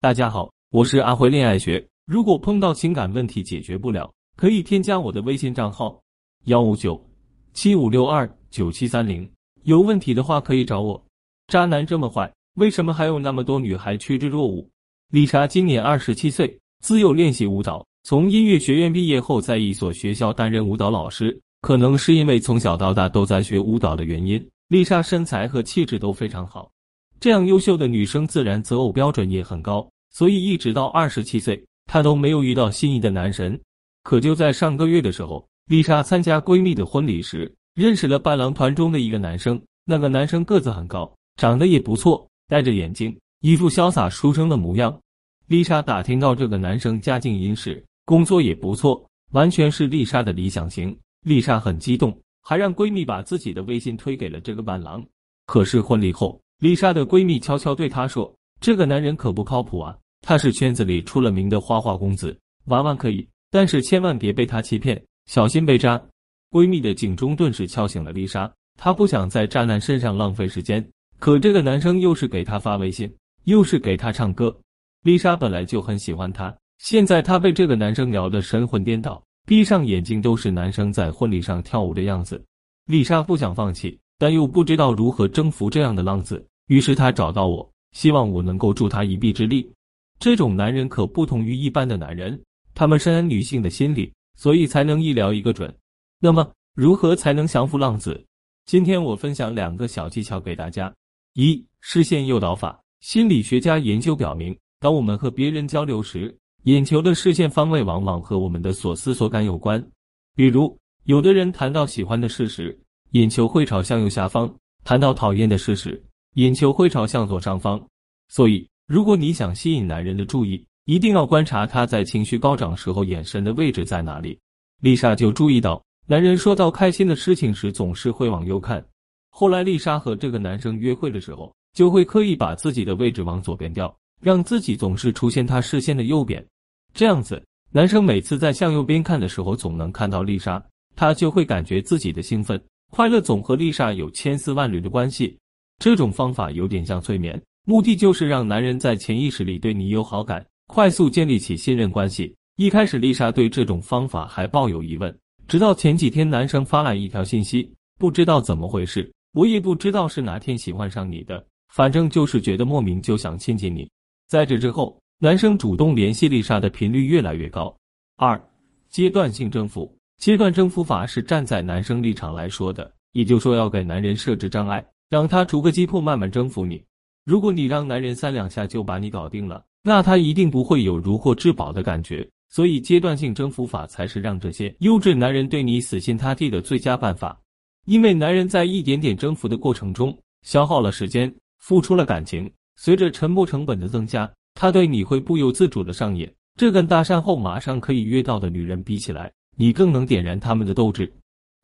大家好，我是阿辉恋爱学。如果碰到情感问题解决不了，可以添加我的微信账号幺五九七五六二九七三零。有问题的话可以找我。渣男这么坏，为什么还有那么多女孩趋之若鹜？丽莎今年二十七岁，自幼练习舞蹈，从音乐学院毕业后，在一所学校担任舞蹈老师。可能是因为从小到大都在学舞蹈的原因，丽莎身材和气质都非常好。这样优秀的女生，自然择偶标准也很高，所以一直到二十七岁，她都没有遇到心仪的男神。可就在上个月的时候，丽莎参加闺蜜的婚礼时，认识了伴郎团中的一个男生。那个男生个子很高，长得也不错，戴着眼镜，一副潇洒书生的模样。丽莎打听到这个男生家境殷实，工作也不错，完全是丽莎的理想型。丽莎很激动，还让闺蜜把自己的微信推给了这个伴郎。可是婚礼后，丽莎的闺蜜悄悄对她说：“这个男人可不靠谱啊，他是圈子里出了名的花花公子，玩玩可以，但是千万别被他欺骗，小心被渣。”闺蜜的警钟顿时敲醒了丽莎，她不想在渣男身上浪费时间。可这个男生又是给她发微信，又是给她唱歌。丽莎本来就很喜欢他，现在她被这个男生聊得神魂颠倒，闭上眼睛都是男生在婚礼上跳舞的样子。丽莎不想放弃。但又不知道如何征服这样的浪子，于是他找到我，希望我能够助他一臂之力。这种男人可不同于一般的男人，他们深谙女性的心理，所以才能一聊一个准。那么，如何才能降服浪子？今天我分享两个小技巧给大家：一、视线诱导法。心理学家研究表明，当我们和别人交流时，眼球的视线方位往往和我们的所思所感有关。比如，有的人谈到喜欢的事时，眼球会朝向右下方，谈到讨厌的事时，眼球会朝向左上方。所以，如果你想吸引男人的注意，一定要观察他在情绪高涨时候眼神的位置在哪里。丽莎就注意到，男人说到开心的事情时总是会往右看。后来，丽莎和这个男生约会的时候，就会刻意把自己的位置往左边调，让自己总是出现他视线的右边。这样子，男生每次在向右边看的时候，总能看到丽莎，他就会感觉自己的兴奋。快乐总和丽莎有千丝万缕的关系，这种方法有点像催眠，目的就是让男人在潜意识里对你有好感，快速建立起信任关系。一开始丽莎对这种方法还抱有疑问，直到前几天男生发来一条信息，不知道怎么回事，我也不知道是哪天喜欢上你的，反正就是觉得莫名就想亲近你。在这之后，男生主动联系丽莎的频率越来越高。二，阶段性征服。阶段征服法是站在男生立场来说的，也就是说要给男人设置障碍，让他逐个击破，慢慢征服你。如果你让男人三两下就把你搞定了，那他一定不会有如获至宝的感觉。所以阶段性征服法才是让这些优质男人对你死心塌地的最佳办法。因为男人在一点点征服的过程中消耗了时间，付出了感情，随着沉没成本的增加，他对你会不由自主的上瘾。这跟搭讪后马上可以约到的女人比起来。你更能点燃他们的斗志。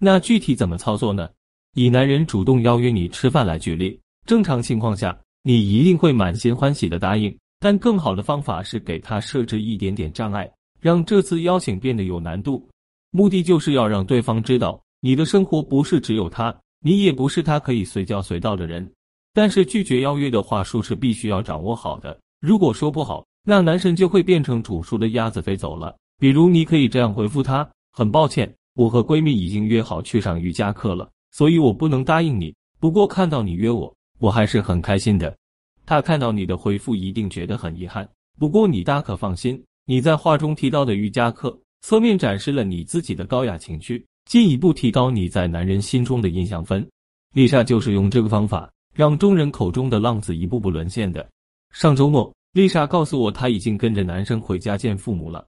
那具体怎么操作呢？以男人主动邀约你吃饭来举例，正常情况下，你一定会满心欢喜的答应。但更好的方法是给他设置一点点障碍，让这次邀请变得有难度。目的就是要让对方知道，你的生活不是只有他，你也不是他可以随叫随到的人。但是拒绝邀约的话术是必须要掌握好的。如果说不好，那男神就会变成煮熟的鸭子飞走了。比如，你可以这样回复他。很抱歉，我和闺蜜已经约好去上瑜伽课了，所以我不能答应你。不过看到你约我，我还是很开心的。他看到你的回复一定觉得很遗憾，不过你大可放心，你在话中提到的瑜伽课，侧面展示了你自己的高雅情趣，进一步提高你在男人心中的印象分。丽莎就是用这个方法，让众人口中的浪子一步步沦陷的。上周末，丽莎告诉我，她已经跟着男生回家见父母了。